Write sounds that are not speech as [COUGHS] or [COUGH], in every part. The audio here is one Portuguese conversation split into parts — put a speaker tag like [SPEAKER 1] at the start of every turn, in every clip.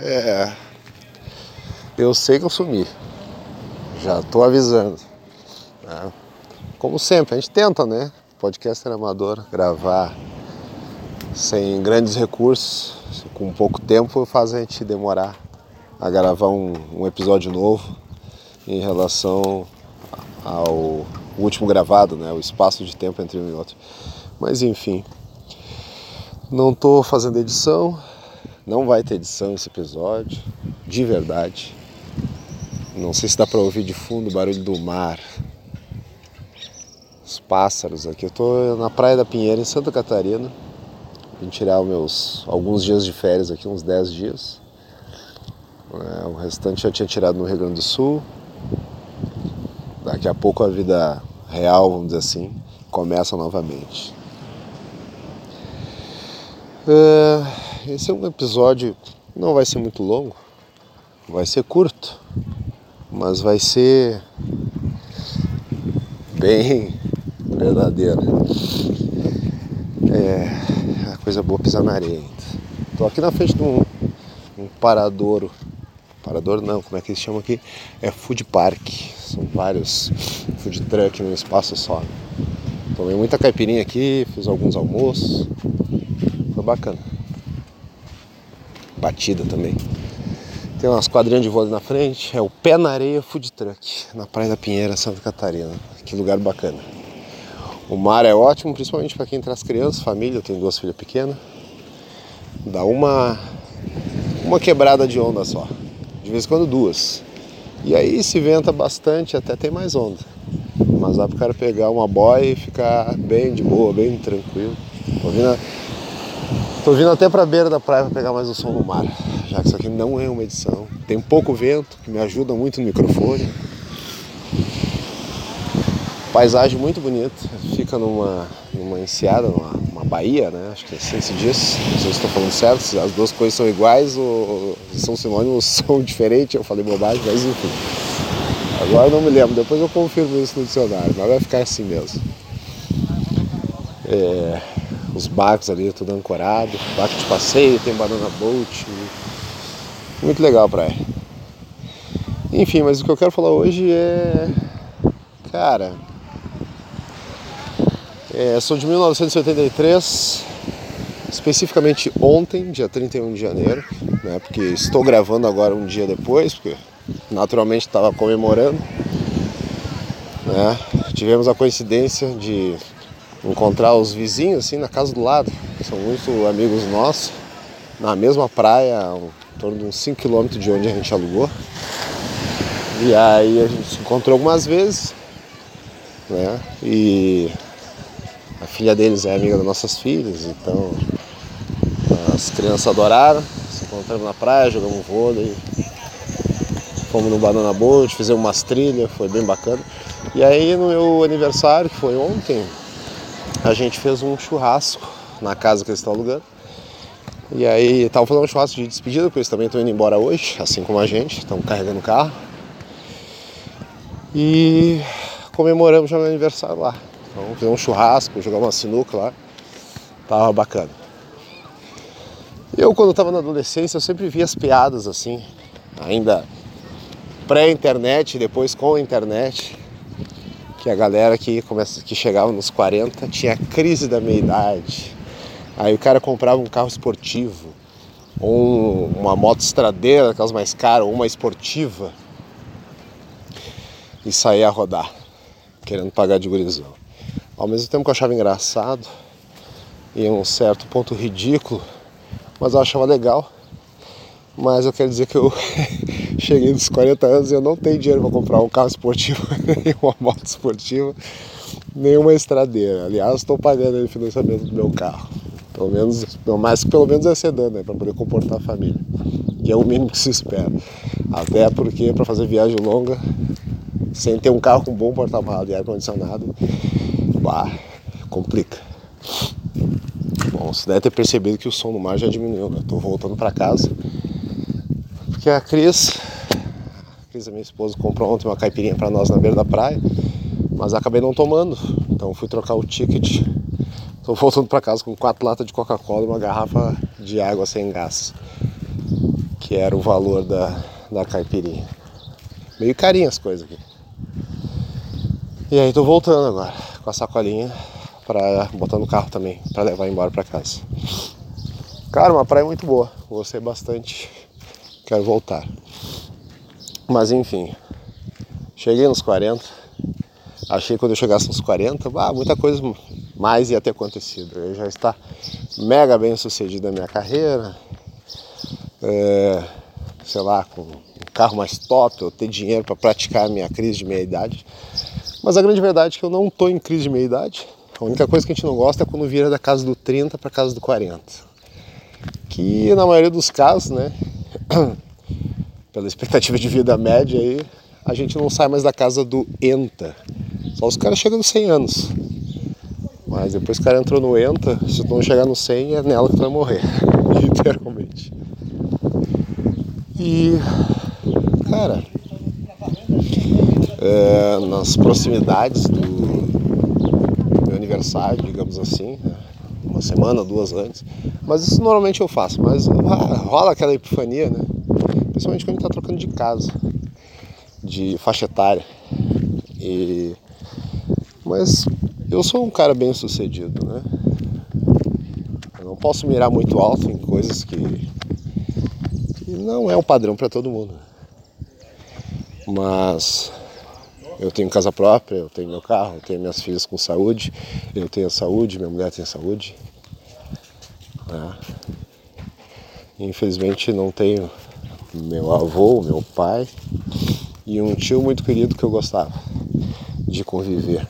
[SPEAKER 1] É. Eu sei que eu sumi. Já tô avisando. É. Como sempre, a gente tenta, né? Podcaster amador, gravar sem grandes recursos, com pouco tempo, faz a gente demorar a gravar um, um episódio novo em relação ao último gravado, né? O espaço de tempo entre um e outro. Mas enfim, não estou fazendo edição, não vai ter edição esse episódio, de verdade. Não sei se dá para ouvir de fundo o barulho do mar, os pássaros aqui. Eu estou na Praia da Pinheira, em Santa Catarina. Vim tirar meus alguns dias de férias aqui, uns 10 dias. É, o restante eu tinha tirado no Rio Grande do Sul. Daqui a pouco a vida real, vamos dizer assim, começa novamente. É, esse é um episódio, não vai ser muito longo, vai ser curto, mas vai ser bem verdadeiro. É, a coisa boa pisar na areia ainda. Tô aqui na frente de um, um paradouro. Parador não, como é que eles chamam aqui? É food park. São vários food truck num espaço só. Tomei muita caipirinha aqui, fiz alguns almoços bacana. Batida também. Tem umas quadrinhas de vôlei na frente. É o Pé na Areia Food Truck, na Praia da Pinheira, Santa Catarina. Que lugar bacana. O mar é ótimo, principalmente para quem traz crianças, família. Eu tenho duas filhas pequenas. Dá uma, uma quebrada de onda só. De vez em quando duas. E aí se venta bastante, até tem mais onda. Mas dá pro cara pegar uma boia e ficar bem de boa, bem tranquilo. Tô Tô vindo até pra beira da praia pra pegar mais o som do mar, já que isso aqui não é uma edição. Tem pouco vento, que me ajuda muito no microfone. Paisagem muito bonita, fica numa, numa enseada, numa uma baía, né? Acho que é assim se diz. Não sei se estou falando certo, se as duas coisas são iguais ou são sinônimos, [LAUGHS] são diferentes, eu falei bobagem, mas enfim. Agora não me lembro, depois eu confirmo isso no dicionário, mas vai ficar assim mesmo. É, os barcos ali, tudo ancorado, barco de passeio, tem banana boat. Muito legal a praia. Enfim, mas o que eu quero falar hoje é. Cara. É, sou de 1983, especificamente ontem, dia 31 de janeiro, né, porque estou gravando agora um dia depois, porque naturalmente estava comemorando. Né, tivemos a coincidência de encontrar os vizinhos assim na casa do lado, são muito amigos nossos, na mesma praia, em torno de uns 5 km de onde a gente alugou. E aí a gente se encontrou algumas vezes, né? E a filha deles é amiga das nossas filhas, então as crianças adoraram, se encontramos na praia, jogamos vôlei, fomos no Banana Boat, fizemos umas trilhas, foi bem bacana. E aí no meu aniversário, que foi ontem, a gente fez um churrasco na casa que eles estão alugando. E aí estavam fazendo um churrasco de despedida, porque eles também estão indo embora hoje, assim como a gente, estão carregando o carro. E comemoramos já meu aniversário lá. Então fizemos um churrasco, jogamos uma sinuca lá. Tava bacana. Eu quando estava na adolescência eu sempre via as piadas assim, ainda pré-internet, depois com a internet que a galera que, começa, que chegava nos 40 tinha crise da meia-idade. Aí o cara comprava um carro esportivo, ou uma moto estradeira, aquelas mais caras, ou uma esportiva, e saía a rodar, querendo pagar de gurizão. Ao mesmo tempo que eu achava engraçado, e um certo ponto ridículo, mas eu achava legal. Mas eu quero dizer que eu [LAUGHS] cheguei nos 40 anos e eu não tenho dinheiro para comprar um carro esportivo, [LAUGHS] nem uma moto esportiva, nem uma estradeira. Aliás, estou pagando o financiamento do meu carro. Pelo menos, mais pelo menos é sedã, né? Para poder comportar a família. Que é o mínimo que se espera. Até porque para fazer viagem longa, sem ter um carro com bom porta-malas e ar-condicionado, bah, complica. Bom, você deve ter percebido que o som do mar já diminuiu, né? Voltando para casa. Porque a Cris Cris, a minha esposa, comprou ontem uma caipirinha para nós na beira da praia, mas acabei não tomando. Então fui trocar o ticket. Estou voltando para casa com quatro latas de Coca-Cola e uma garrafa de água sem gás. que era o valor da, da caipirinha. Meio carinho as coisas aqui. E aí tô voltando agora com a sacolinha para botar no carro também, para levar embora para casa. Cara, uma praia muito boa, gostei bastante, quero voltar. Mas enfim, cheguei nos 40, achei que quando eu chegasse nos 40, ah, muita coisa mais ia ter acontecido. Eu já está mega bem sucedido na minha carreira, é, sei lá, com um carro mais top, eu ter dinheiro para praticar a minha crise de meia-idade. Mas a grande verdade é que eu não estou em crise de meia-idade. A única coisa que a gente não gosta é quando vira da casa do 30 para casa do 40. Que na maioria dos casos, né, [COUGHS] pela expectativa de vida média aí, a gente não sai mais da casa do ENTA. Só os caras chegam nos 100 anos. Mas depois que o cara entrou no ENTA, se tu não chegar no 100, é nela que tu vai morrer. [LAUGHS] Literalmente. E, cara, é, nas proximidades do meu aniversário, digamos assim, né? Uma semana, duas antes. Mas isso normalmente eu faço, mas [LAUGHS] rola aquela epifania, né? Principalmente quando a gente tá trocando de casa, de faixa etária. E... Mas eu sou um cara bem sucedido, né? Eu não posso mirar muito alto em coisas que, que não é o padrão para todo mundo. Mas eu tenho casa própria, eu tenho meu carro, eu tenho minhas filhas com saúde, eu tenho saúde, minha mulher tem saúde. Né? Infelizmente não tenho meu avô, meu pai e um tio muito querido que eu gostava de conviver.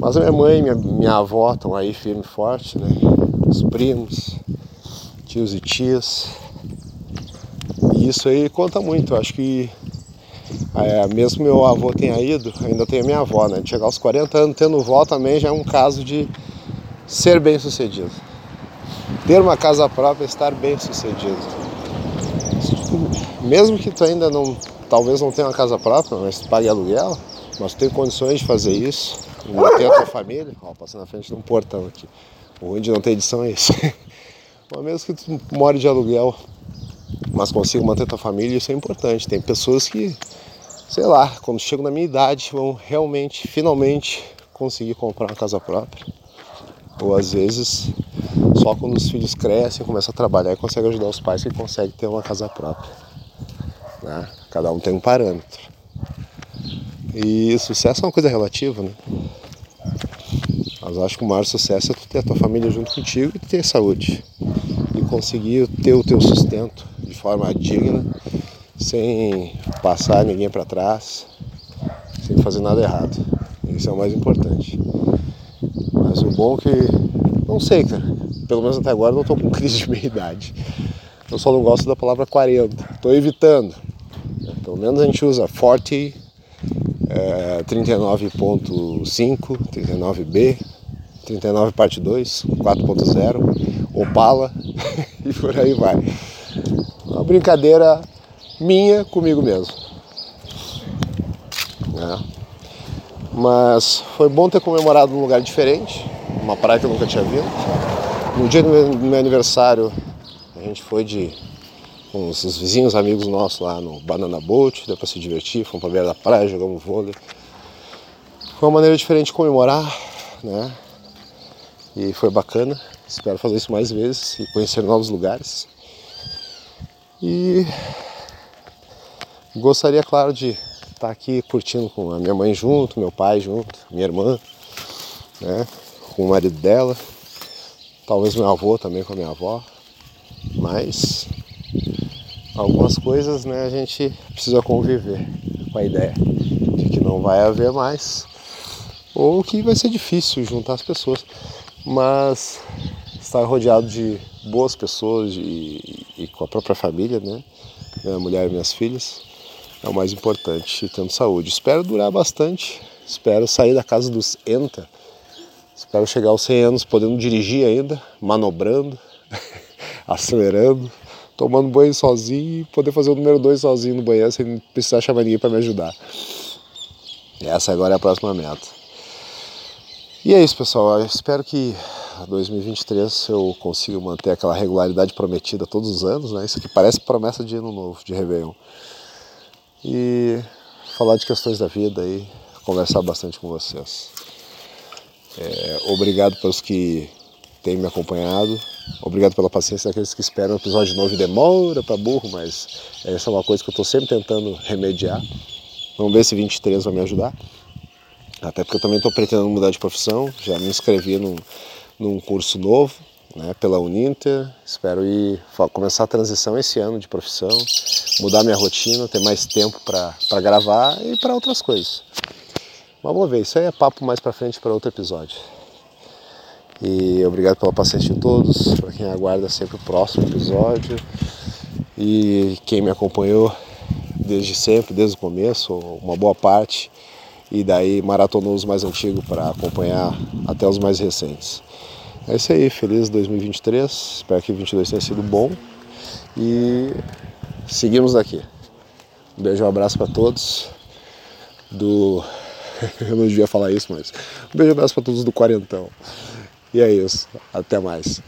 [SPEAKER 1] Mas a minha mãe e minha, minha avó estão aí firme e forte, né? Os primos, tios e tias. E isso aí conta muito. Eu acho que é, mesmo meu avô tenha ido, ainda a minha avó, né? De chegar aos 40 anos tendo vó também já é um caso de ser bem sucedido. Ter uma casa própria, estar bem sucedido. Mesmo que tu ainda não, talvez não tenha uma casa própria, mas tu pague aluguel, mas tu tem condições de fazer isso, manter a tua família, ó, passando na frente de um portão aqui. O ruim de não ter edição é isso. [LAUGHS] mas mesmo que tu more de aluguel, mas consiga manter tua família, isso é importante. Tem pessoas que sei lá, quando chegam na minha idade, vão realmente, finalmente conseguir comprar uma casa própria. Ou às vezes, só quando os filhos crescem, começam a trabalhar e conseguem ajudar os pais que conseguem ter uma casa própria. Né? Cada um tem um parâmetro. E sucesso é uma coisa relativa, né? Mas acho que o maior sucesso é tu ter a tua família junto contigo e ter saúde. E conseguir ter o teu sustento de forma digna sem passar ninguém para trás, sem fazer nada errado. Isso é o mais importante. Mas o bom é que, não sei, cara, pelo menos até agora não estou com [LAUGHS] crise de meia idade. Eu só não gosto da palavra 40, estou evitando. Pelo menos a gente usa 40, é, 39.5, 39B, 39 parte 2, 4.0, Opala [LAUGHS] e por aí vai. Uma brincadeira minha comigo mesmo. É. Mas foi bom ter comemorado num lugar diferente, uma praia que eu nunca tinha visto. No dia do meu aniversário, a gente foi de com os vizinhos amigos nossos lá no Banana Boat, deu pra se divertir, fomos pra beira da praia, jogamos vôlei. Foi uma maneira diferente de comemorar, né? E foi bacana. Espero fazer isso mais vezes e conhecer novos lugares. E Gostaria, claro, de estar aqui curtindo com a minha mãe junto, meu pai junto, minha irmã, né, com o marido dela, talvez meu avô também com a minha avó, mas algumas coisas né, a gente precisa conviver com a ideia de que não vai haver mais, ou que vai ser difícil juntar as pessoas, mas estar rodeado de boas pessoas e, e com a própria família, né? Minha mulher e minhas filhas, é o mais importante, tendo saúde. Espero durar bastante, espero sair da casa dos ENTA, espero chegar aos 100 anos podendo dirigir ainda, manobrando, [LAUGHS] acelerando, tomando banho sozinho e poder fazer o número 2 sozinho no banheiro sem precisar chamar ninguém para me ajudar. Essa agora é a próxima meta. E é isso, pessoal. Eu espero que 2023 eu consiga manter aquela regularidade prometida todos os anos, né? Isso aqui parece promessa de ano novo, de Réveillon. E falar de questões da vida e conversar bastante com vocês. É, obrigado pelos que têm me acompanhado. Obrigado pela paciência daqueles que esperam o episódio novo e demora para burro, mas essa é uma coisa que eu estou sempre tentando remediar. Vamos ver se 23 vai me ajudar. Até porque eu também estou pretendendo mudar de profissão, já me inscrevi num, num curso novo né, pela Uninter. Espero ir começar a transição esse ano de profissão, mudar minha rotina, ter mais tempo para gravar e para outras coisas. Mas vamos ver, isso aí é papo mais para frente para outro episódio. E obrigado pela paciência de todos, para quem aguarda sempre o próximo episódio e quem me acompanhou desde sempre, desde o começo, uma boa parte e daí maratonou os mais antigos para acompanhar até os mais recentes. É isso aí, feliz 2023, espero que 2022 tenha sido bom e seguimos daqui. Um beijo, um abraço para todos do [LAUGHS] eu não devia falar isso, mas um beijo, um abraço para todos do quarentão. E é isso, até mais.